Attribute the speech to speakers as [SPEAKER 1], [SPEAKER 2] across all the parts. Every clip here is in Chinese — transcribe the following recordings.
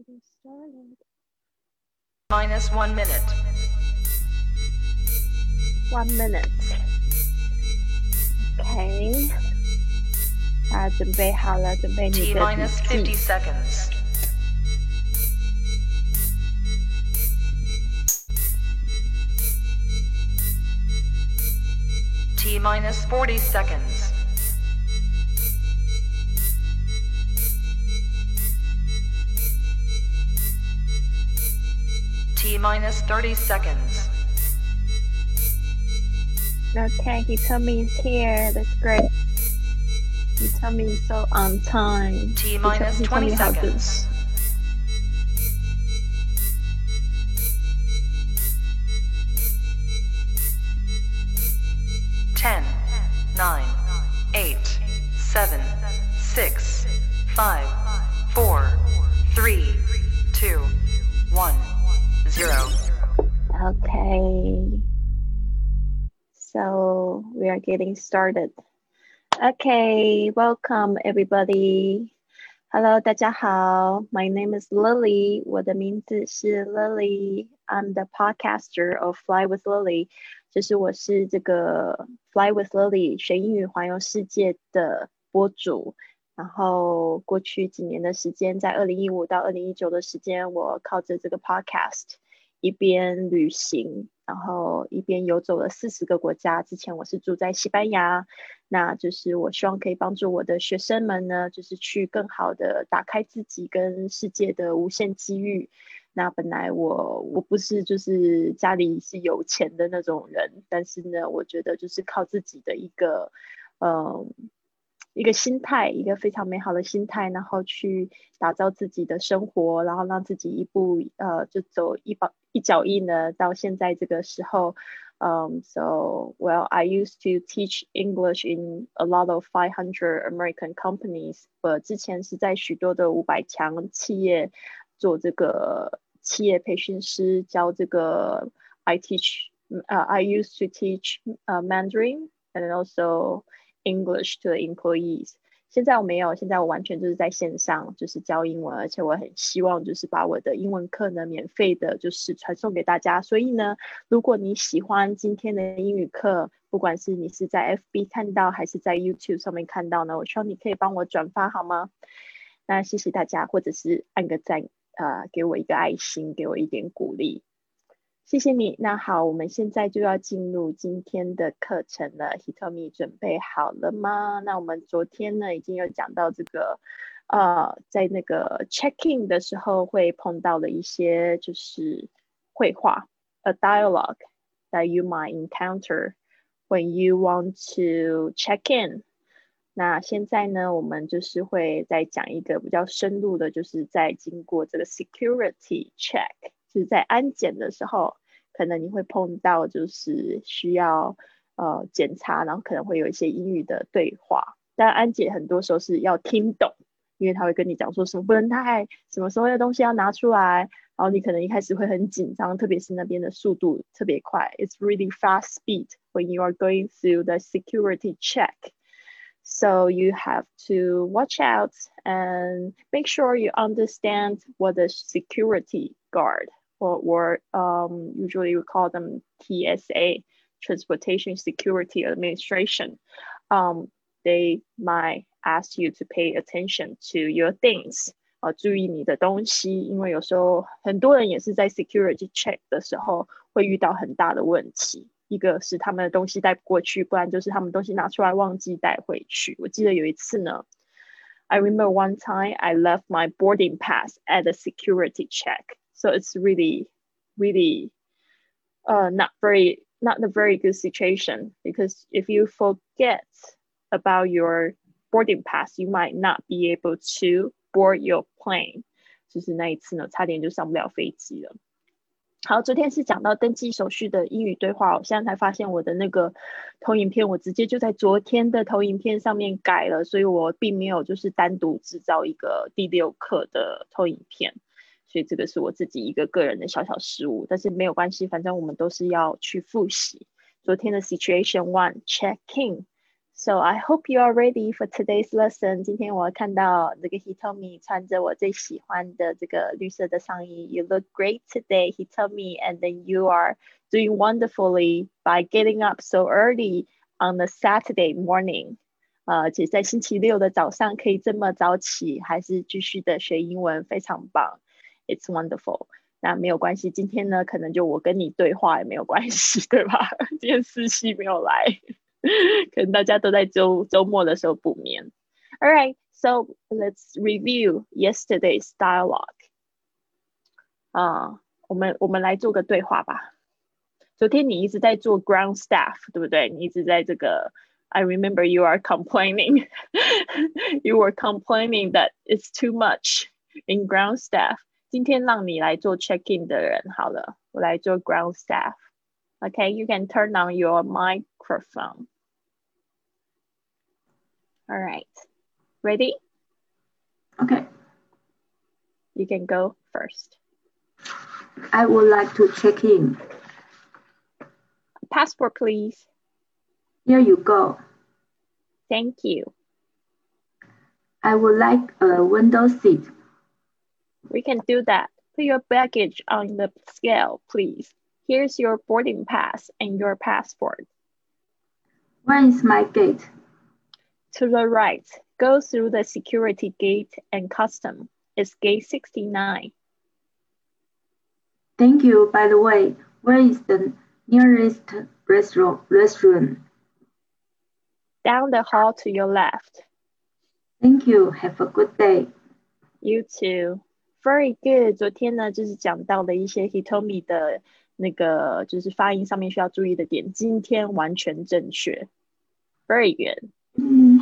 [SPEAKER 1] getting started.
[SPEAKER 2] Minus one minute.
[SPEAKER 1] One minute. OK，大家准备好了，准备你
[SPEAKER 2] T
[SPEAKER 1] 的
[SPEAKER 2] minus 50
[SPEAKER 1] 笔记。
[SPEAKER 2] seconds. T minus 40 seconds. T minus 30 seconds.
[SPEAKER 1] Okay, he told me he's here. That's great. He told me he's so on time.
[SPEAKER 2] T minus
[SPEAKER 1] he told
[SPEAKER 2] 20
[SPEAKER 1] me how
[SPEAKER 2] seconds.
[SPEAKER 1] are getting started. Okay, welcome everybody. Hello，大家好。My name is Lily，我的名字是 Lily。I'm the podcaster of Fly with Lily，就是我是这个 Fly with Lily 学英语环游世界的播主。然后过去几年的时间，在二零一五到二零一九的时间，我靠着这个 podcast 一边旅行，然后一边游走了四十个国家。之前我是住在西班牙，那就是我希望可以帮助我的学生们呢，就是去更好的打开自己跟世界的无限机遇。那本来我我不是就是家里是有钱的那种人，但是呢，我觉得就是靠自己的一个，嗯。一个心态，一个非常美好的心态，然后去打造自己的生活，然后让自己一步呃就走一把一脚印呢，到现在这个时候。Um, so, well, I used to teach English in a lot of five hundred American companies. 我之前是在许多的五百强企业做这个企业培训师，教这个 I teach, uh, I used to teach uh, Mandarin and also English to employees。现在我没有，现在我完全就是在线上，就是教英文，而且我很希望就是把我的英文课呢免费的，就是传送给大家。所以呢，如果你喜欢今天的英语课，不管是你是在 FB 看到还是在 YouTube 上面看到呢，我希望你可以帮我转发好吗？那谢谢大家，或者是按个赞，呃，给我一个爱心，给我一点鼓励。谢谢你。那好，我们现在就要进入今天的课程了。Hitomi 准备好了吗？那我们昨天呢已经有讲到这个，呃，在那个 check in 的时候会碰到的一些就是绘画，a dialogue that you might encounter when you want to check in。那现在呢，我们就是会再讲一个比较深入的，就是在经过这个 security check，就是在安检的时候。可能你会碰到就是需要呃检查，然后可能会有一些英语的对话。但安检很多时候是要听懂，因为他会跟你讲说什么不能带，什么时候的东西要拿出来，然后你可能一开始会很紧张，特别是那边的速度特别快，It's really fast speed when you are going through the security check. So you have to watch out and make sure you understand what the security guard or, or um, usually we call them TSA, Transportation Security Administration. Um, they might ask you to pay attention to your things. 啊，注意你的东西，因为有时候很多人也是在 security check 的时候会遇到很大的问题。一个是他们的东西带不过去，不然就是他们东西拿出来忘记带回去。我记得有一次呢，I remember one time I left my boarding pass at the security check. So it's really, really uh, not very not a very good situation because if you forget about your boarding pass, you might not be able to board your plane. 就是那一次呢，差点就上不了飞机了。好，昨天是讲到登机手续的英语对话，我现在才发现我的那个投影片，我直接就在昨天的投影片上面改了，所以我并没有就是单独制造一个第六课的投影片。 所以这个是我自己一个个人的小小失误，但是没有关系，反正我们都是要去复习昨天的 Situation One Check In。 So I hope you are ready for today's lesson. 今天我看到这个 He told me 穿着我最喜欢的这个绿色的上衣。You look great today. He told me, and then you are doing wonderfully by getting up so early on the Saturday morning. 呃，且在星期六的早上可以这么早起，还是继续的学英文，非常棒。 It's wonderful. 那没有关系，今天呢，可能就我跟你对话也没有关系，对吧？今天思熙没有来。可能大家都在周周末的时候补眠。All right, so let's review yesterday's dialogue. 啊，我们我们来做个对话吧。昨天你一直在做 ground staff，对不对？你一直在这个。I remember you are complaining. you were complaining that it's too much in ground staff. 今天让你来做 check in 的人好了，我来做 ground staff. Okay, you can turn on your microphone. All right. Ready?
[SPEAKER 3] Okay.
[SPEAKER 1] You can go first.
[SPEAKER 3] I would like to check in.
[SPEAKER 1] Passport, please.
[SPEAKER 3] Here you go.
[SPEAKER 1] Thank you.
[SPEAKER 3] I would like a window seat.
[SPEAKER 1] We can do that. Put your baggage on the scale, please. Here's your boarding pass and your passport.
[SPEAKER 3] Where is my gate?
[SPEAKER 1] To the right, go through the security gate and custom. It's gate 69.
[SPEAKER 3] Thank you. By the way, where is the nearest restaurant? restaurant?
[SPEAKER 1] Down the hall to your left.
[SPEAKER 3] Thank you. Have a good day.
[SPEAKER 1] You too. Very good. 昨天呢，就是讲到的一些 Hitomi 的那个，就是发音上面需要注意的点。今天完全正确。Very good.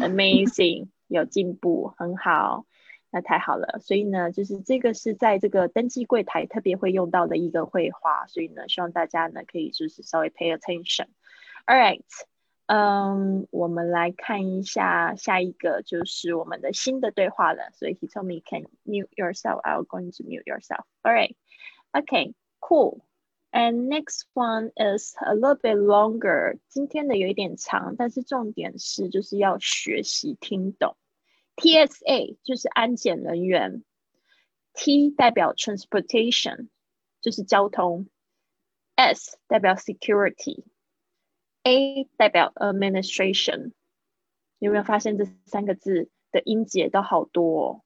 [SPEAKER 1] Amazing，有进步，很好，那太好了。所以呢，就是这个是在这个登记柜台特别会用到的一个绘画，所以呢，希望大家呢可以就是稍微 pay attention。All right，嗯，我们来看一下下一个就是我们的新的对话了。所以 he told me can mute yourself. I'm going to mute yourself. All right. Okay. Cool. And next one is a little bit longer。今天的有一点长，但是重点是就是要学习听懂。TSA 就是安检人员，T 代表 transportation 就是交通，S 代表 security A 代表 administration。有没有发现这三个字的音节都好多？哦？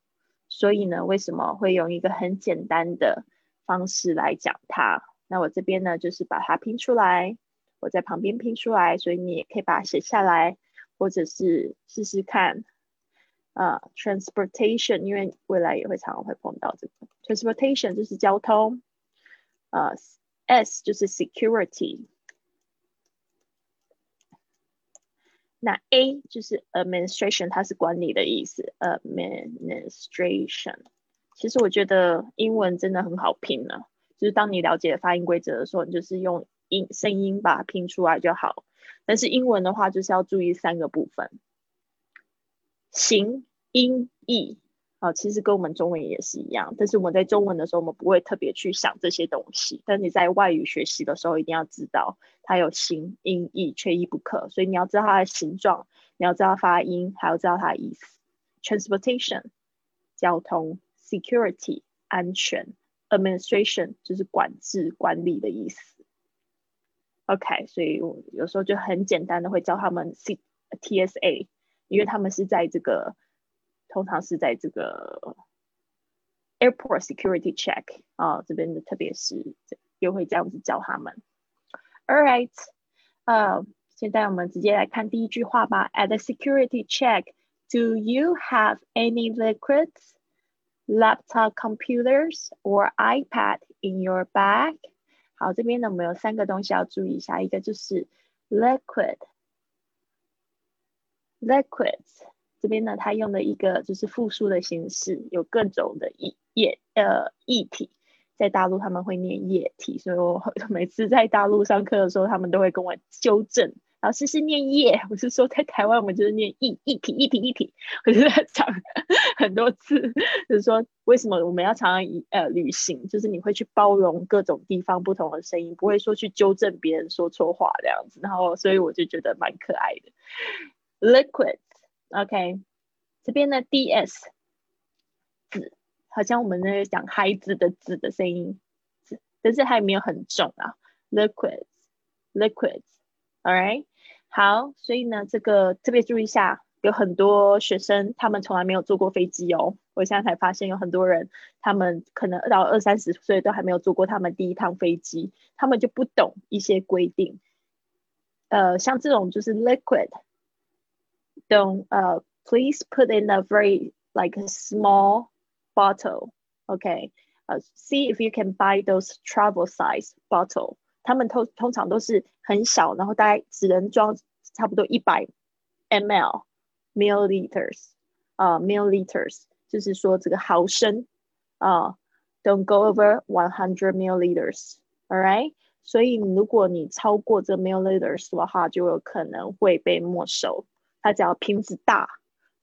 [SPEAKER 1] 所以呢，为什么会用一个很简单的方式来讲它？那我这边呢，就是把它拼出来，我在旁边拼出来，所以你也可以把它写下来，或者是试试看。啊，transportation，因为未来也会常常会碰到这个 transportation 就是交通，呃，S 就是 security，那 A 就是 administration，它是管理的意思，administration。其实我觉得英文真的很好拼呢。就是当你了解发音规则的时候，你就是用音声音把它拼出来就好。但是英文的话，就是要注意三个部分：形、音、义。啊，其实跟我们中文也是一样。但是我们在中文的时候，我们不会特别去想这些东西。但你在外语学习的时候，一定要知道它有形、音、义，缺一不可。所以你要知道它的形状，你要知道发音，还要知道它的意思。Transportation，交通；security，安全。Administration 就是管制、管理的意思。OK，所以我有时候就很简单的会教他们 C TSA，因为他们是在这个，通常是在这个 Airport Security Check 啊这边的，特别是又会这样子教他们。All right，呃，现在我们直接来看第一句话吧。At the security check, do you have any liquids? laptop computers or iPad in your bag。好，这边呢我们有三个东西要注意一下，一个就是 liquid，liquids 这边呢它用的一个就是复数的形式，有各种的液液呃液体，在大陆他们会念液体，所以我 每次在大陆上课的时候，他们都会跟我纠正。老师是念液，我是说在台湾我们就是念一一体一体一体，我就在讲很多次，就是说为什么我们要常常呃旅行，就是你会去包容各种地方不同的声音，不会说去纠正别人说错话这样子，然后所以我就觉得蛮可爱的，liquid。OK，、这边呢 ds 子，好像我们那个讲孩子的子的声音，子，但是还没有很重啊，liquids，liquids，all right，好，所以呢，这个特别注意一下，有很多学生他们从来没有坐过飞机哦，我现在才发现有很多人，他们可能到二三十岁都还没有坐过他们第一趟飞机，他们就不懂一些规定。呃，像这种就是 liquid liquid，don't 呃、please put in a very like a small bottle, okay? 呃、see if you can buy those travel size bottle. 他们通通常都是很小，然后大概只能装差不多一百 ml milliliters 啊、milliliters，就是说这个毫升啊、don't go over one hundred milliliters. All right. 所以如果你超过这 milliliters 的话，就有可能会被没收。 它只要瓶子大，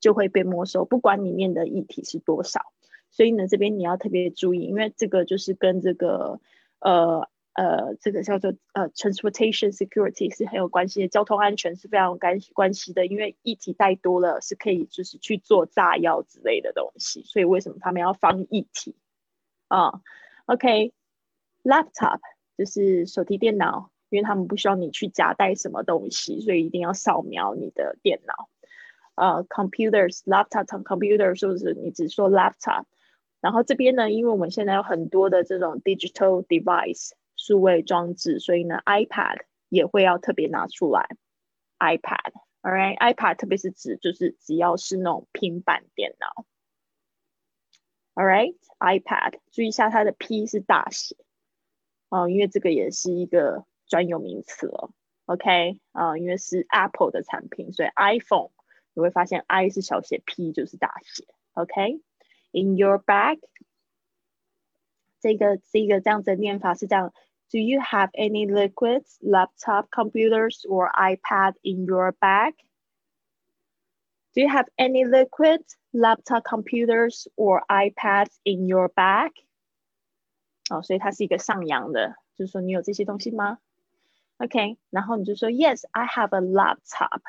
[SPEAKER 1] 就会被没收，不管里面的液体是多少。所以呢，这边你要特别注意，因为这个就是跟这个呃呃这个叫做呃 transportation security 是很有关系的，交通安全是非常有关关系的。因为液体带多了是可以就是去做炸药之类的东西，所以为什么他们要放液体啊？OK，laptop。就是手提电脑，因为他们不需要你去夹带什么东西，所以一定要扫描你的电脑。呃，computers、laptop、computer 是不是？你只说 laptop。然后这边呢，因为我们现在有很多的这种 digital device 数位装置，所以呢，iPad 也会要特别拿出来。iPad，all right，iPad 特别是指就是只要是那种平板电脑。All right，iPad，注意一下它的 P 是大写。哦，因为这个也是一个专有名词了，OK，啊，因为是 Apple 的产品，所以 iPhone 你会发现 I 是小写，P 就是大写，OK，In your bag，这个这个这样子的念法是这样：Do you have any liquids, laptop, computers, or iPad in your bag? Do you have any liquids, laptop, computers, or iPads in your bag? 哦，所以它是一个上扬的，就是说你有这些东西吗 ？OK，然后你就说 Yes, I have a laptop。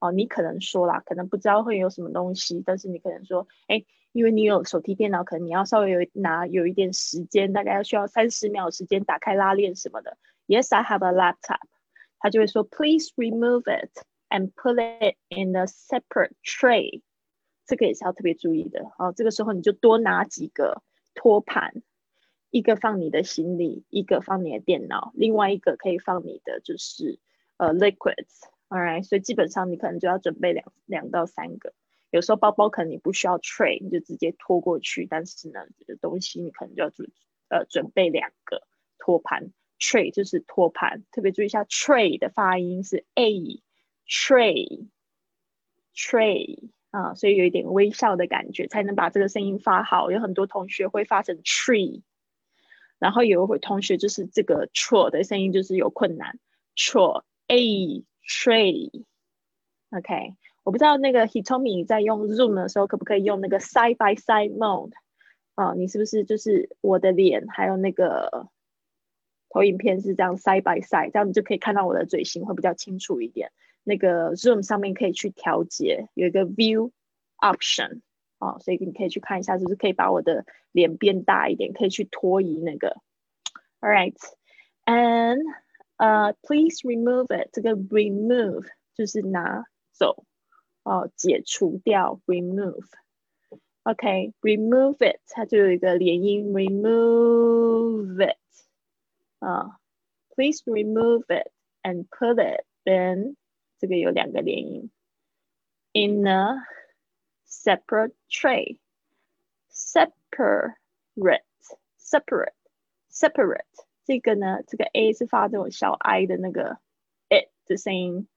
[SPEAKER 1] 哦，你可能说啦，可能不知道会有什么东西，但是你可能说，哎，因为你有手提电脑，可能你要稍微有拿有一点时间，大概要需要三十秒时间打开拉链什么的。Yes, I have a laptop。他就会说 Please remove it and put it in a separate tray。这个也是要特别注意的。哦，这个时候你就多拿几个托盘。一个放你的行李，一个放你的电脑，另外一个可以放你的就是呃 liquids，all right，所以基本上你可能就要准备两两到三个。有时候包包可能你不需要 tray，你就直接拖过去，但是呢，这个东西你可能就要准呃准备两个托盘，tray 就是托盘，特别注意一下 tray 的发音是 a，tray，tray 啊，所以有一点微笑的感觉才能把这个声音发好。有很多同学会发成 tree。然后有一位同学就是这个 tr 的声音就是有困难，tr a tray，OK，我不知道那个 Hitomi 在用 Zoom 的时候可不可以用那个 side by side mode 啊？你是不是就是我的脸还有那个投影片是这样 side by side，这样你就可以看到我的嘴型会比较清楚一点。那个 Zoom 上面可以去调节，有一个 View option。哦，所以你可以去看一下，就是可以把我的脸变大一点，可以去拖移那个。All right, and uh, please remove it。这个 remove 就是拿走，哦，解除掉 remove。OK, remove it，它就有一个连音 remove it。啊，please remove it and put it in，这个有两个连音 in a separate tray, separate, separate, separate。这个呢，这个 a 是发这种小 i 的那个 it 的声音，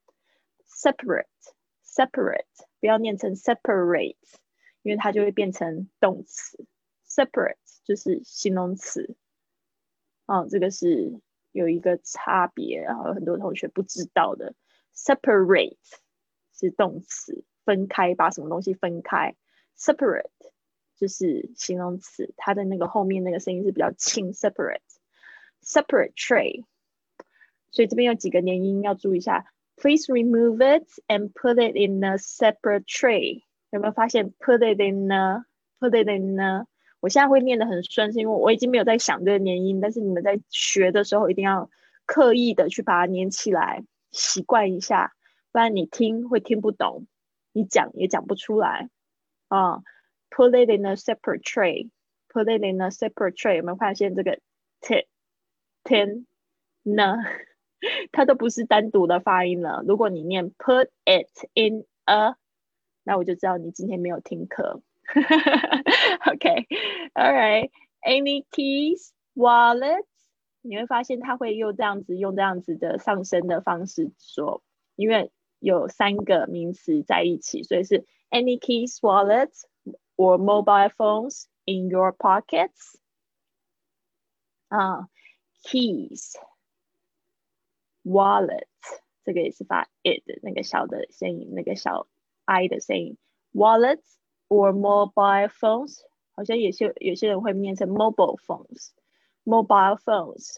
[SPEAKER 1] separate, separate，不要念成 separate，因为它就会变成动词。separate 就是形容词。哦，这个是有一个差别，然后很多同学不知道的。separate 是动词。 分开，把什么东西分开，separate 就是形容词，它的那个后面那个声音是比较轻，separate，separate tray。所以这边有几个连音要注意一下 Please remove it and put it in a separate tray。有没有发现 put it in a put it in a？我现在会念得很顺，是因为我已经没有在想这个连音，但是你们在学的时候一定要刻意的去把它连起来，习惯一下，不然你听会听不懂，你讲也讲不出来啊。Put it in a separate tray. Put it in a separate tray。有没有发现这个 t ten 呢？它都不是单独的发音了。如果你念 put it in a，那我就知道你今天没有听课。OK，All right，any keys, wallets？你会发现它会又这样子，用这样子的上升的方式说，因为有三个名词在一起，所以是 any keys, wallets or mobile phones in your pockets。啊，keys。wallet 这个也是发 it 的那个小的声音，那个小 i 的声音。wallet or mobile phones，好像有些有些人会念成 mobile phones。mobile phones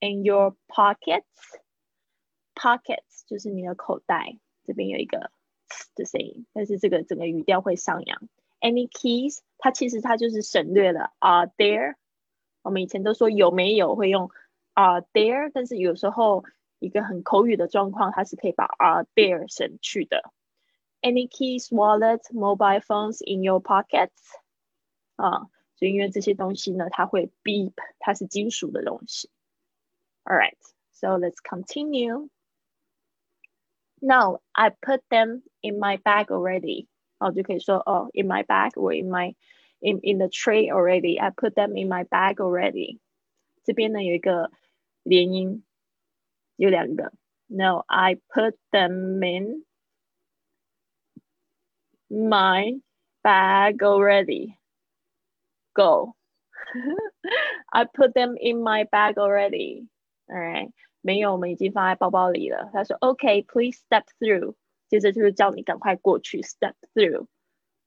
[SPEAKER 1] in your pockets。 Pockets 就是你的口袋，这边有一个的声音，但是这个整个语调会上扬。Any keys？它其实它就是省略了 are there。我们以前都说有没有会用 are there，但是有时候一个很口语的状况，它是可以把 are there 省去的。Any keys, wallets, mobile phones in your pockets？啊，就因为这些东西呢，它会 beep，它是金属的东西。All right, so let's continue. No, I put them in my bag already. 哦，就可以说哦，in my bag or in my in in the tray already. I put them in my bag already. 这边呢有一个连音。有两个。No, I put them in my bag already. Go. I put them in my bag already. All right. 没有，我们已经放在包包里了。他说，OK, please step through。接着就是叫你赶快过去，step through。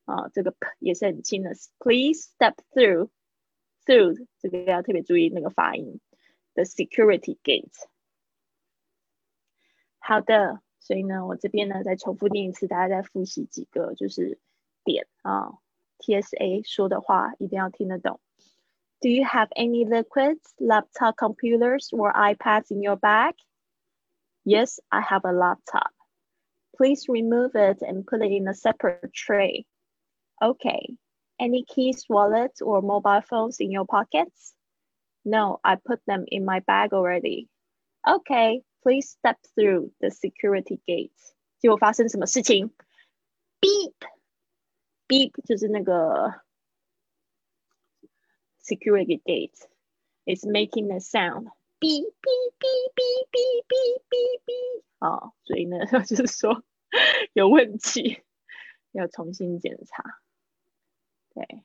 [SPEAKER 1] 啊，这个也是很轻的，please step through。through 这个要特别注意那个发音。The security gate。好的，所以呢，我这边呢再重复念一次，大家再复习几个就是点啊。TSA 说的话一定要听得懂。Do you have any liquids, laptop computers, or iPads in your bag? Yes, I have a laptop. Please remove it and put it in a separate tray. Okay. Any keys, wallets, or mobile phones in your pockets? No, I put them in my bag already. Okay. Please step through the security gate。结果发生什么事情？Beep beep 就是那个 security gate is making a sound。Beep beep beep beep beep beep beep beep。啊，所以呢，就是说有问题，要重新检查。对，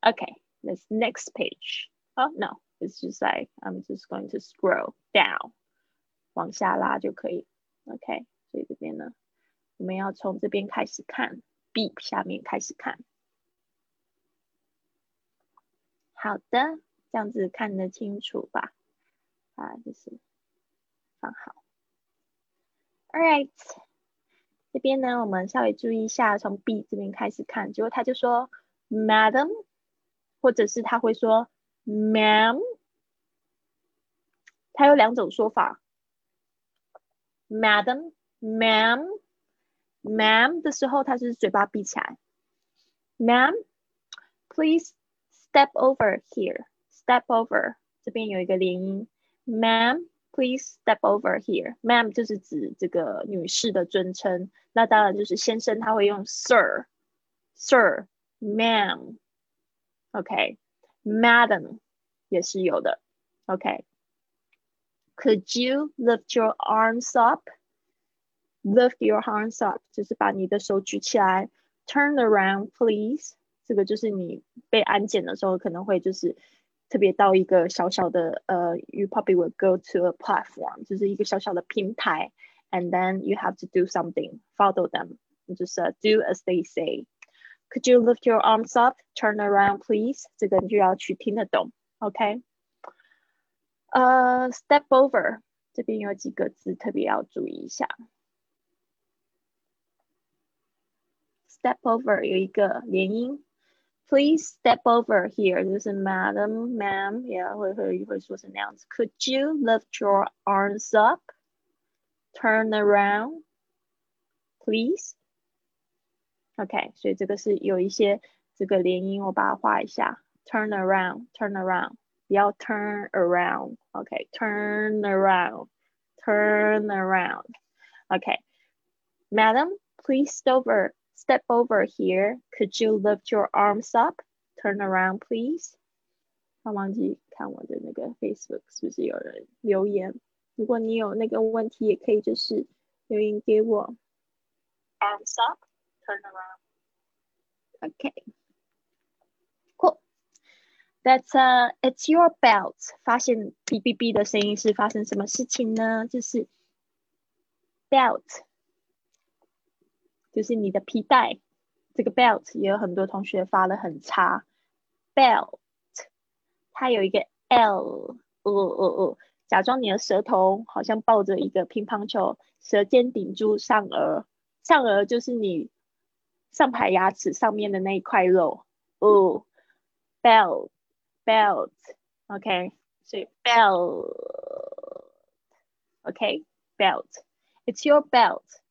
[SPEAKER 1] Okay, let's next page. Oh no. It's just like I'm just going to scroll down，往下拉就可以。OK，所以这边呢，我们要从这边开始看，B 下面开始看。 好的，这样子看得清楚吧？啊，就是放好。Alright，这边呢，我们稍微注意一下，从 B 这边开始看，结果他就说，Madam，或者是他会说。Ma'am，他有两种说法。Madam，Ma'am，Ma'am 的时候，他是嘴巴闭起来。Ma'am，please step over here。Step over 这边有一个连音。Ma'am，please step over here。Ma'am 就是指这个女士的尊称。那当然就是先生，他会用 Sir，Sir，Ma'am。OK。Madam 也是有的，OK。Could you lift your arms up? Lift your arms up 就是把你的手举起来。Turn around, please。 这个就是你被安检的时候可能会就是特别到一个小小的呃，you probably will go to a platform，就是一个小小的平台，and then you have to do something, follow them，就是 do as they say。could you lift your arms up? Turn around, please. 这个你就要去听得懂，OK？呃、uh,，step over 这边有几个字特别要注意一下。Step over 有一个连音 ，Please step over here，就是 Madam, Ma'am，也会会会说成那样子。Could you lift your arms up? Turn around, please. OK，所以这个是有一些这个连音，我把它画一下。Turn around, turn around，不要 turn around。OK，turn around, turn around。OK，Madam, please step over, step over here. Could you lift your arms up? Turn around, please. 他忘记看我的那个 Facebook 是不是有人留言？如果你有那个问题，也可以就是留言给我。Arms up, turn around. Okay. Cool. That's uh, it's your belt. 发现哔哔哔的声音是发生什么事情呢？就是 belt， 就是你的皮带。这个 belt 也有很多同学发的很差。belt，它有一个 l，哦哦哦。假装你的舌头好像抱着一个乒乓球，舌尖顶住上颚，上颚就是你上排牙齿上面的那一块肉。哦，belt，belt，OK，所以 belt，OK，belt，It's your belt.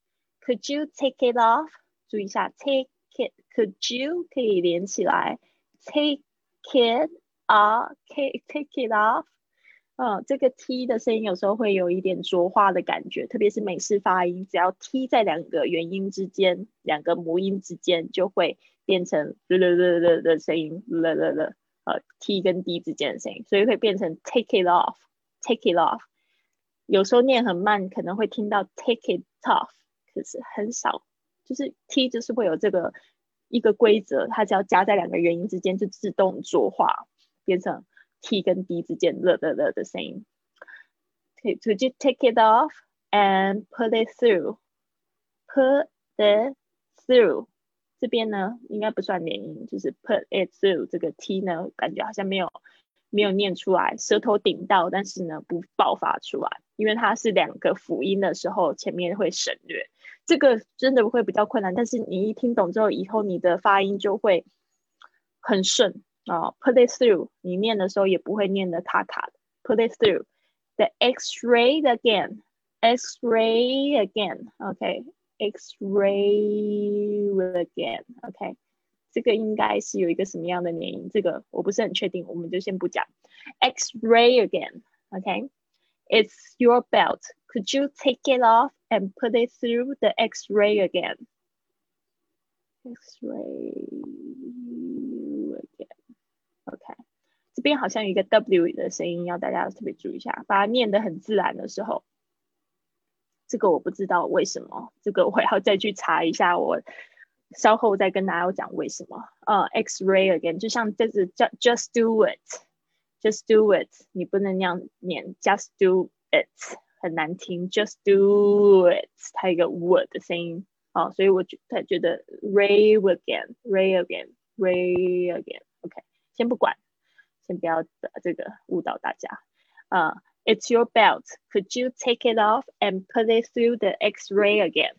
[SPEAKER 1] Could you take it off？注意一下，take it。Could you 可以连起来，take it off，take it off。嗯，这个 t 的声音有时候会有一点浊化的感觉，特别是美式发音，只要 t 在两个元音之间，两个母音之间，就会变成了了了的声音，了了了，呃，t 跟 d 之间的声音，所以会变成 take it off，take it off。有时候念很慢，可能会听到 take it off，就是很少，就是 t 就是会有这个一个规则，它只要加在两个元音之间，就自动浊化，变成。T 跟 D 之间了的了的声音。Okay, could you take it off and put it through? Put it through 这边呢，应该不算连音，就是 put it through 这个 T 呢，感觉好像没有没有念出来，舌头顶到，但是呢不爆发出来，因为它是两个辅音的时候，前面会省略。这个真的会比较困难，但是你一听懂之后，以后你的发音就会很顺。啊，put it through，你念的时候也不会念的卡卡的。Put it through the X-ray again，X-ray again，OK，X-ray again，OK，这个应该是有一个什么样的连音，这个我不是很确定，我们就先不讲。X-ray again，OK again，OK，It's your belt. Could you take it off and put it through the X-ray again? X-ray again. OK，这边好像有一个 W 的声音，要大家特别注意一下，把它念得很自然的时候，这个我不知道为什么，这个我要再去查一下，我稍后再跟大家讲为什么。呃，X-ray again，就像这是 just just do it，just do it，你不能那样念，just do it 很难听，just do it 它有一个 word 的声音，哦，所以我觉他觉得 ray again，ray again，ray again，OK。先不管，先不要这个误导大家。呃、uh,，It's your belt. Could you take it off and put it through the X-ray again?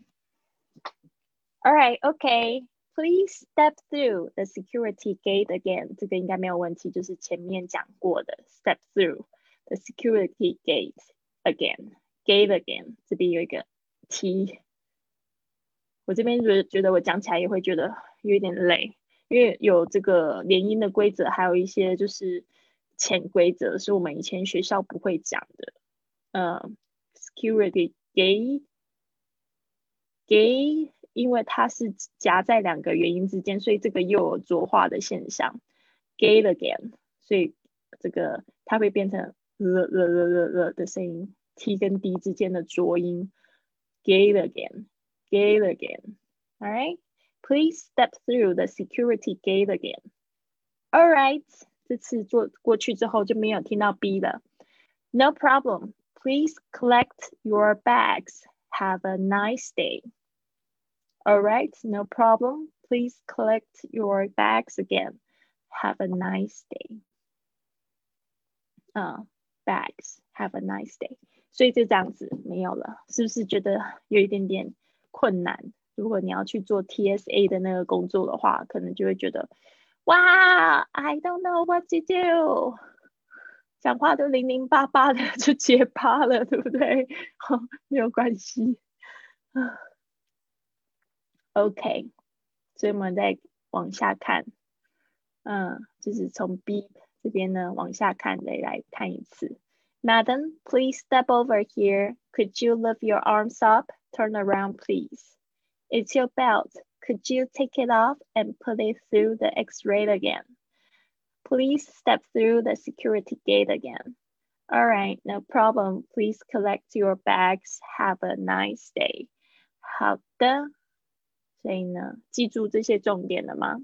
[SPEAKER 1] All right, okay. Please step through the security gate again. 这个应该没有问题，就是前面讲过的 step through the security gate again. Gate again. 这边有一个 T。我这边觉得觉得我讲起来也会觉得有点累。因为有这个连音的规则，还有一些就是潜规则，是我们以前学校不会讲的。嗯，security gate，gate，因为它是夹在两个元音之间，所以这个又有浊化的现象。gate again，所以这个它会变成了了了了了的声音，t 跟 d 之间的浊音。gate again，gate again，all right。Please step through the security gate again. All right，这次做过去之后就没有听到 B 了。No problem. Please collect your bags. Have a nice day. All right, no problem. Please collect your bags again. Have a nice day. 啊、uh,，bags. Have a nice day. 所以就这样子没有了，是不是觉得有一点点困难？如果你要去做 TSA 的那个工作的话，可能就会觉得，哇，I don't know what to do，讲话都零零巴巴的就结巴了，对不对？没有关系 ，OK，所以我们再往下看，嗯，就是从 B 这边呢往下看，再来看一次。Madam, please step over here. Could you lift your arms up? Turn around, please. It's your belt. Could you take it off and put it through the x-ray again? Please step through the security gate again. All right, no problem. Please collect your bags. Have a nice day. 好的， 所以呢，记住这些重点了吗？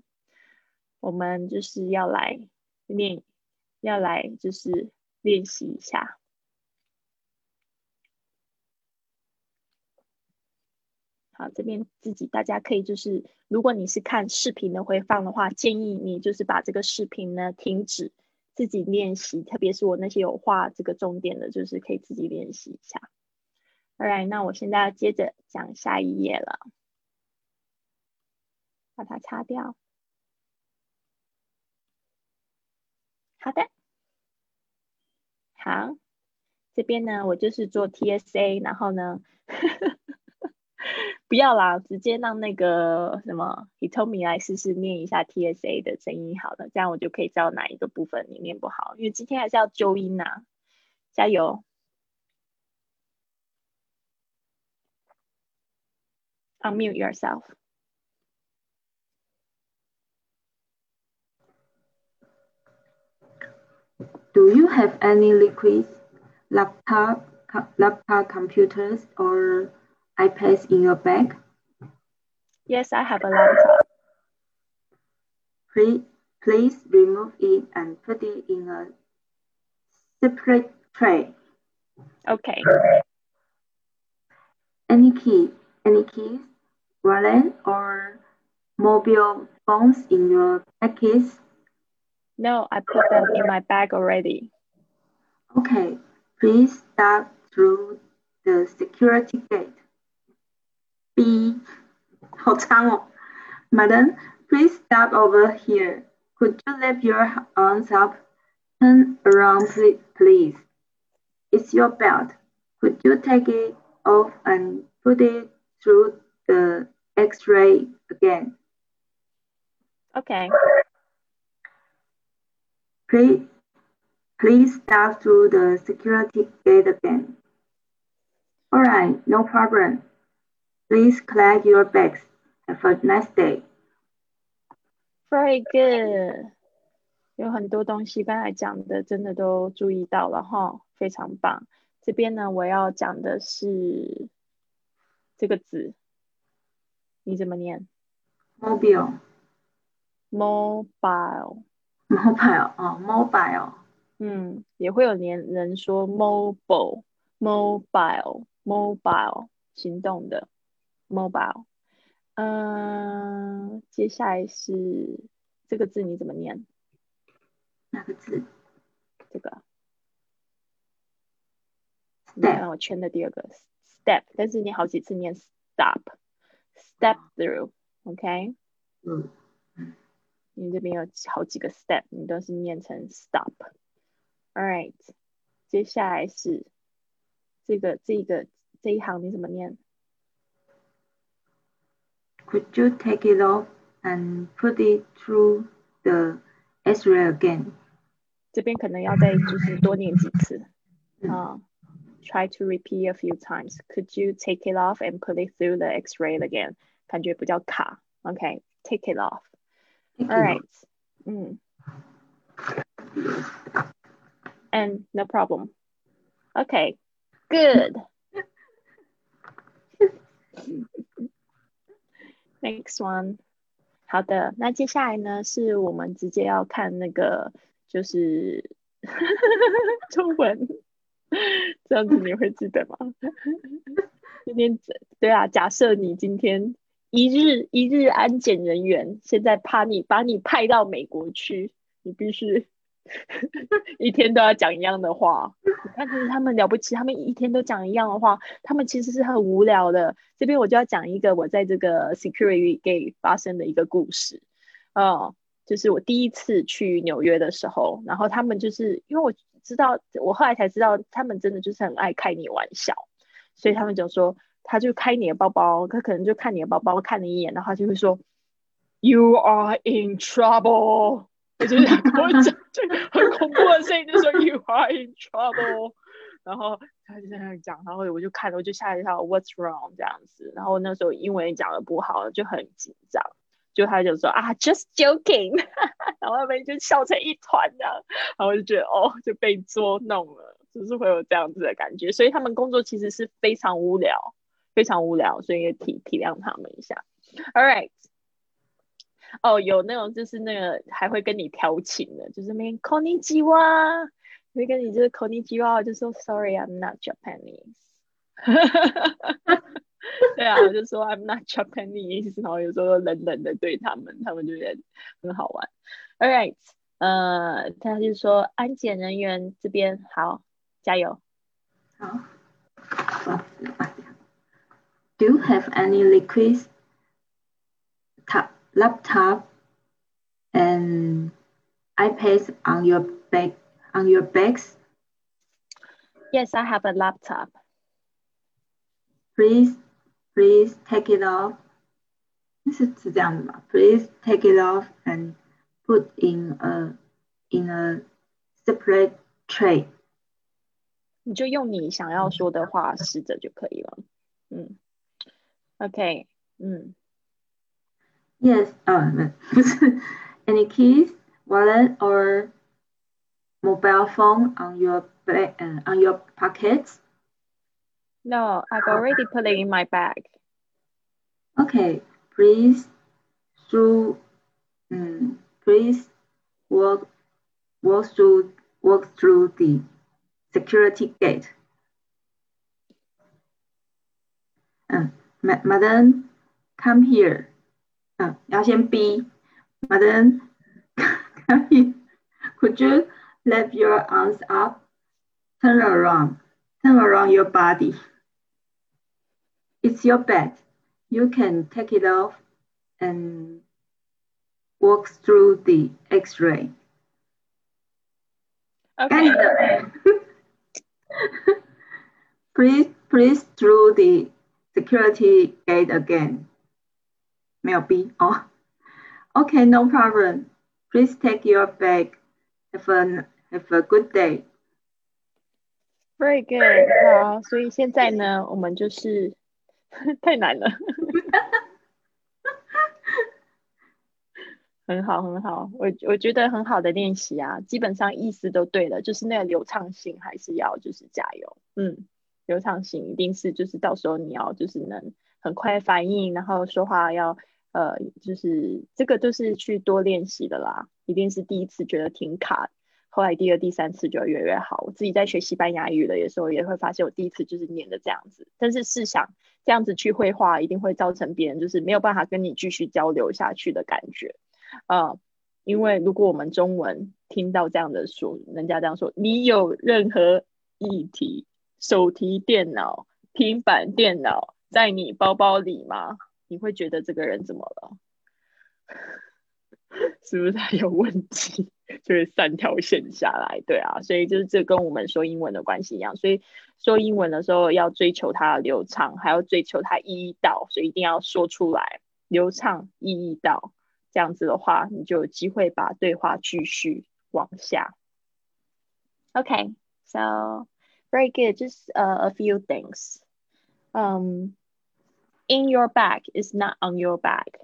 [SPEAKER 1] 我们就是要来练，要来就是练习一下。好，这边自己大家可以就是，如果你是看视频的回放的话，建议你就是把这个视频呢停止，自己练习。特别是我那些有画这个重点的，就是可以自己练习一下。Alright，那我现在要接着讲下一页了，把它擦掉。好的，好，这边呢我就是做 TSA，然后呢。不要啦，直接让那个什么 Hitomi 来试试念一下 TSA 的声音好了，这样我就可以知道哪一个部分你念不好，因为今天还是要纠音呐，加油！Unmute yourself.
[SPEAKER 3] Do you have any liquids, laptop, laptop computers, or iPads in your bag?
[SPEAKER 1] Yes, I have a laptop.
[SPEAKER 3] Please, please remove it and put it in a separate tray.
[SPEAKER 1] Okay.
[SPEAKER 3] Any key, any keys, wallet, or mobile phones in your package?
[SPEAKER 1] No, I put them in my bag already.
[SPEAKER 3] Okay, please step through the security gate. B，好长哦。Madam, please step over here. Could you lift your arms up? Turn around, please. It's your belt. Could you take it off and put it through the X-ray again?
[SPEAKER 1] Okay.
[SPEAKER 3] Please, please step through the security gate again. All right, no problem. Please collect your bags. Have a nice day.
[SPEAKER 1] Very good. 有很多东西刚才讲的，真的都注意到了哈，非常棒。这边呢，我要讲的是这个字，你怎么念？
[SPEAKER 3] Mobile.
[SPEAKER 1] Mobile.
[SPEAKER 3] Mobile 哦，Mobile。
[SPEAKER 1] 嗯，也会有年人说 mobile, mobile, mobile，行动的。mobile，嗯，接下来是这个字你怎么念？
[SPEAKER 3] 哪个字？
[SPEAKER 1] 这个。那我圈的第二个 step，但是你好几次念 stop，step through，OK？
[SPEAKER 3] 嗯。
[SPEAKER 1] 你这边有好几个 step，你都是念成 stop。Alright，接下来是这个这个这一行你怎么念？
[SPEAKER 3] Could you take it off and put it through the X-ray again？
[SPEAKER 1] 这边可能要再就是多念几次啊。Try to repeat a few times. Could you take it off and put it through the X-ray again？感觉比较卡。OK，take it off. All right. 嗯。And no problem. Okay. Good. Next one，好的，那接下来呢，是我们直接要看那个，就是中文，这样子你会记得吗？今天对啊，假设你今天 一日一日安检人员，现在怕你把你派到美国去，你必须 一天都要讲一样的话。你看，就是他们了不起，他们一天都讲一样的话，他们其实是很无聊的。这边我就要讲一个我在这个 Security Gate 发生的一个故事。嗯，就是我第一次去纽约的时候，然后他们就是因为我知道，我后来才知道，他们真的就是很爱开你玩笑，所以他们就说，他就开你的包包，他可能就看你的包包，看你一眼，然后他就会说，You are in trouble。就是跟我讲，就很恐怖的声音，就说 “You are in trouble”，然后他就在那讲，然后我就看，我就吓一跳，“What's wrong？” 这样子，然后那时候英文讲的不好，就很紧张，就他就说啊，“Just joking”，然后他们就笑成一团这样，然后我就觉得哦，就被捉弄了，就是会有这样子的感觉，所以他们工作其实是非常无聊，非常无聊，所以也体体谅他们一下。All right。哦，有那种就是那个还会跟你调情的，就是没 call 你吉哇，会跟你就是 call 你吉哇，就说 sorry I'm not Japanese，对啊，我就说 I'm not Japanese，然后有时候冷冷的对他们，他们就觉得很好玩。All right，呃，他就说安检人员这边好，加油。
[SPEAKER 3] 好。Do you have any liquids? laptop and iPads on your bag on your bags?
[SPEAKER 1] Yes, I have a laptop.
[SPEAKER 3] Please, please take it off. 是是这样的吗？Please take it off and put in a in a separate tray.
[SPEAKER 1] 你就用你想要说的话试着就可以了。嗯 ，OK，嗯。
[SPEAKER 3] Yes, uh, any keys, wallet, or mobile phone on your bag, uh, on your pockets?
[SPEAKER 1] No, I've already put it in my bag.
[SPEAKER 3] Okay, please through, um, please walk walk through walk through the security gate. Uh, madam, come here. 嗯，要先逼，Madam, could you lift your arms up, turn around, turn around your body. It's your bed. You can take it off and walk through the X-ray.
[SPEAKER 1] Okay.
[SPEAKER 3] please, please through the security gate again. 没有 B 哦。Okay, no problem. Please take your bag. Have a have a good day.
[SPEAKER 1] Very good. 好，所以现在呢，我们就是太难了。很好，很好，我我觉得很好的练习啊，基本上意思都对了，就是那个流畅性还是要就是加油，嗯，流畅性一定是就是到时候你要就是能很快反应，然后说话要。呃，就是这个就是去多练习的啦，一定是第一次觉得挺卡，后来第二、第三次就越来越好。我自己在学西班牙语的时候，也会发现我第一次就是念的这样子，但是试想这样子去绘画，一定会造成别人就是没有办法跟你继续交流下去的感觉。呃，因为如果我们中文听到这样的说，人家这样说，你有任何议题，手提电脑、平板电脑在你包包里吗？你会觉得这个人怎么了？是不是他有问题？就是三条线下来，对啊，所以就是这跟我们说英文的关系一样。所以说英文的时候要追求它的流畅，还要追求它意义到，所以一定要说出来，流畅意义到，这样子的话，你就有机会把对话继续往下。OK，So very good. Just a few things. Um. in your bag is not on your bag，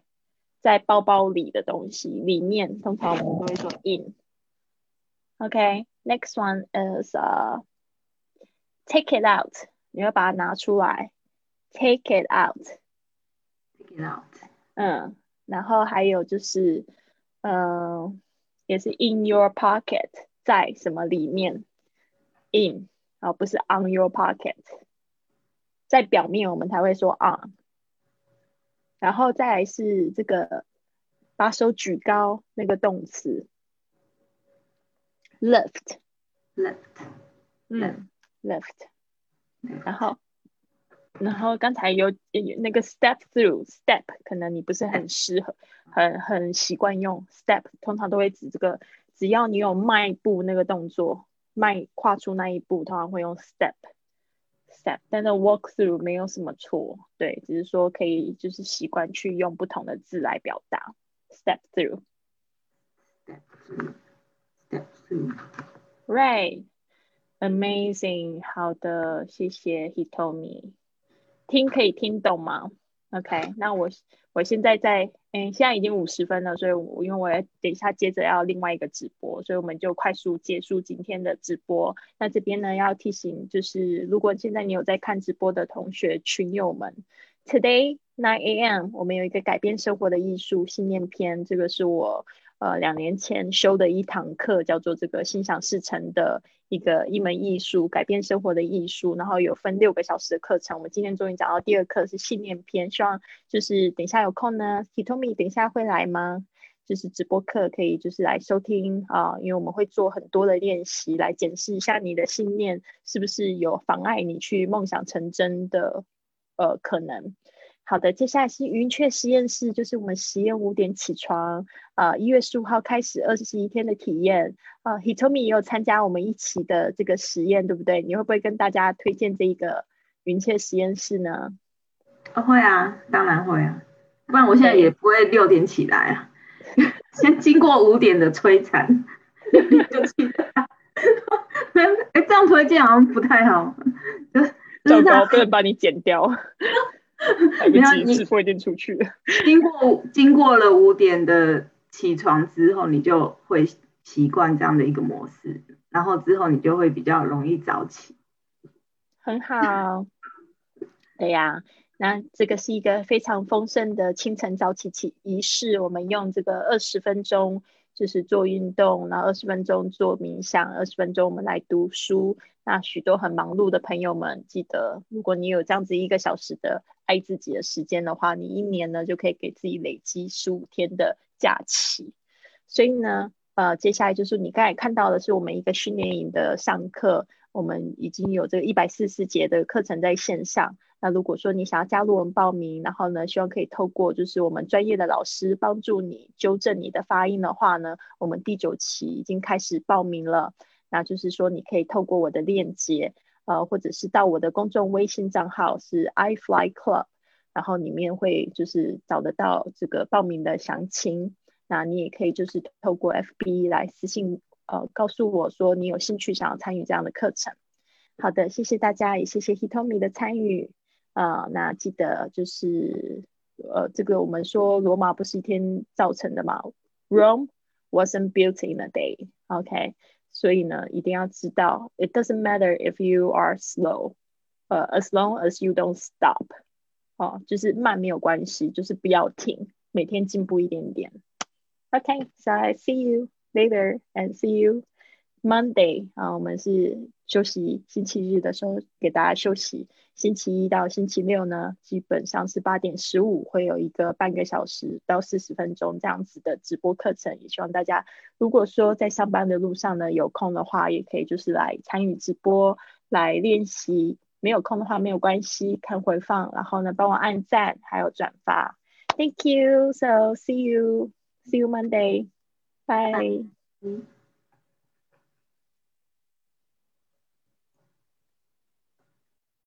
[SPEAKER 1] 在包包里的东西里面，通常我们都会说 in。Okay, next one is uh take it out，你要把它拿出来，take it
[SPEAKER 3] out。take it out。
[SPEAKER 1] 嗯，然后还有就是，嗯，也是 in your pocket，在什么里面？in， 而不是 on your pocket。在表面我们才会说 on。然后再来是这个把手举高那个动词
[SPEAKER 3] ，lift，lift，
[SPEAKER 1] 嗯，lift，然后，然后刚才有有那个 step through，step 可能你不是很适合，很很习惯用。step，通常都会指这个，只要你有迈步那个动作，迈跨出那一步，通常会用 step。step，但是 walk through 没有什么错，对，只是说可以就是习惯去用不同的字来表达 step through。
[SPEAKER 3] step through step through
[SPEAKER 1] Right, amazing. 好的，谢谢 Hitomi。听可以听懂吗？OK，那我我现在在，嗯，现在已经五十分了，所以我因为我要等一下接着要另外一个直播，所以我们就快速结束今天的直播。那这边呢要提醒，就是如果现在你有在看直播的同学群友们，Today 9 a.m. 我们有一个改变生活的艺术信念篇，这个是我呃两年前修的一堂课，叫做这个心想事成的一个一门艺术，改变生活的艺术。然后有分六个小时的课程，我们今天终于讲到第二课是信念篇，希望就是等一下有空呢，Hitomi 等一下会来吗？就是直播课可以就是来收听啊，因为我们会做很多的练习来检视一下你的信念是不是有妨碍你去梦想成真的呃可能。好的，接下来是云雀实验室，就是我们实验五点起床，呃，一月十五号开始二十一天的体验，呃，Hitomi 也有参加我们一起的这个实验，对不对？你会不会跟大家推荐这一个云雀实验室呢？
[SPEAKER 3] 哦，会啊，当然会啊，不然我现在也不会六点起来啊，先经过五点的摧残，六点就起来。哎，这样推荐好像不太好，就就是
[SPEAKER 1] 糟糕，
[SPEAKER 3] 他
[SPEAKER 1] 不能把你剪掉，来不及，
[SPEAKER 3] 没有你
[SPEAKER 1] 直播已经出去了。
[SPEAKER 3] 经过经过了五点的起床之后，你就会习惯这样的一个模式，然后之后你就会比较容易早起。
[SPEAKER 1] 很好，对呀，那这个是一个非常丰盛的清晨早起起仪式。我们用这个二十分钟，就是做运动，然后二十分钟做冥想，二十分钟我们来读书。那许多很忙碌的朋友们，记得如果你有这样子一个小时的爱自己的时间的话，你一年呢就可以给自己累积十五天的假期。所以呢，呃，接下来就是你刚才看到的是我们一个训练营的上课，我们已经有这个一百四十节的课程在线上。那如果说你想要加入我们报名，然后呢，希望可以透过就是我们专业的老师帮助你纠正你的发音的话呢，我们第九期已经开始报名了。那就是说，你可以透过我的链接，呃，或者是到我的公众微信账号是 iFly Club，然后里面会就是找得到这个报名的详情。那你也可以就是透过 FB 来私信呃告诉我说你有兴趣想要参与这样的课程。好的，谢谢大家，也谢谢 Hitomi 的参与。呃，那记得就是呃这个我们说罗马不是一天造成的嘛，Rome wasn't built in a day。OK，所以呢一定要知道，It doesn't matter if you are slow，呃，as long as you don't stop。哦，就是慢没有关系，就是不要停，每天进步一点点。Okay, so I see you later and see you Monday 啊，我们是休息星期日的时候给大家休息，星期一到星期六呢，基本上是八点十五会有一个半个小时到四十分钟这样子的直播课程，也希望大家如果说在上班的路上呢有空的话，也可以就是来参与直播来练习，没有空的话没有关系，看回放，然后呢帮我按赞还有转发，Thank you, so see you. See you Monday. Bye.
[SPEAKER 3] Mm.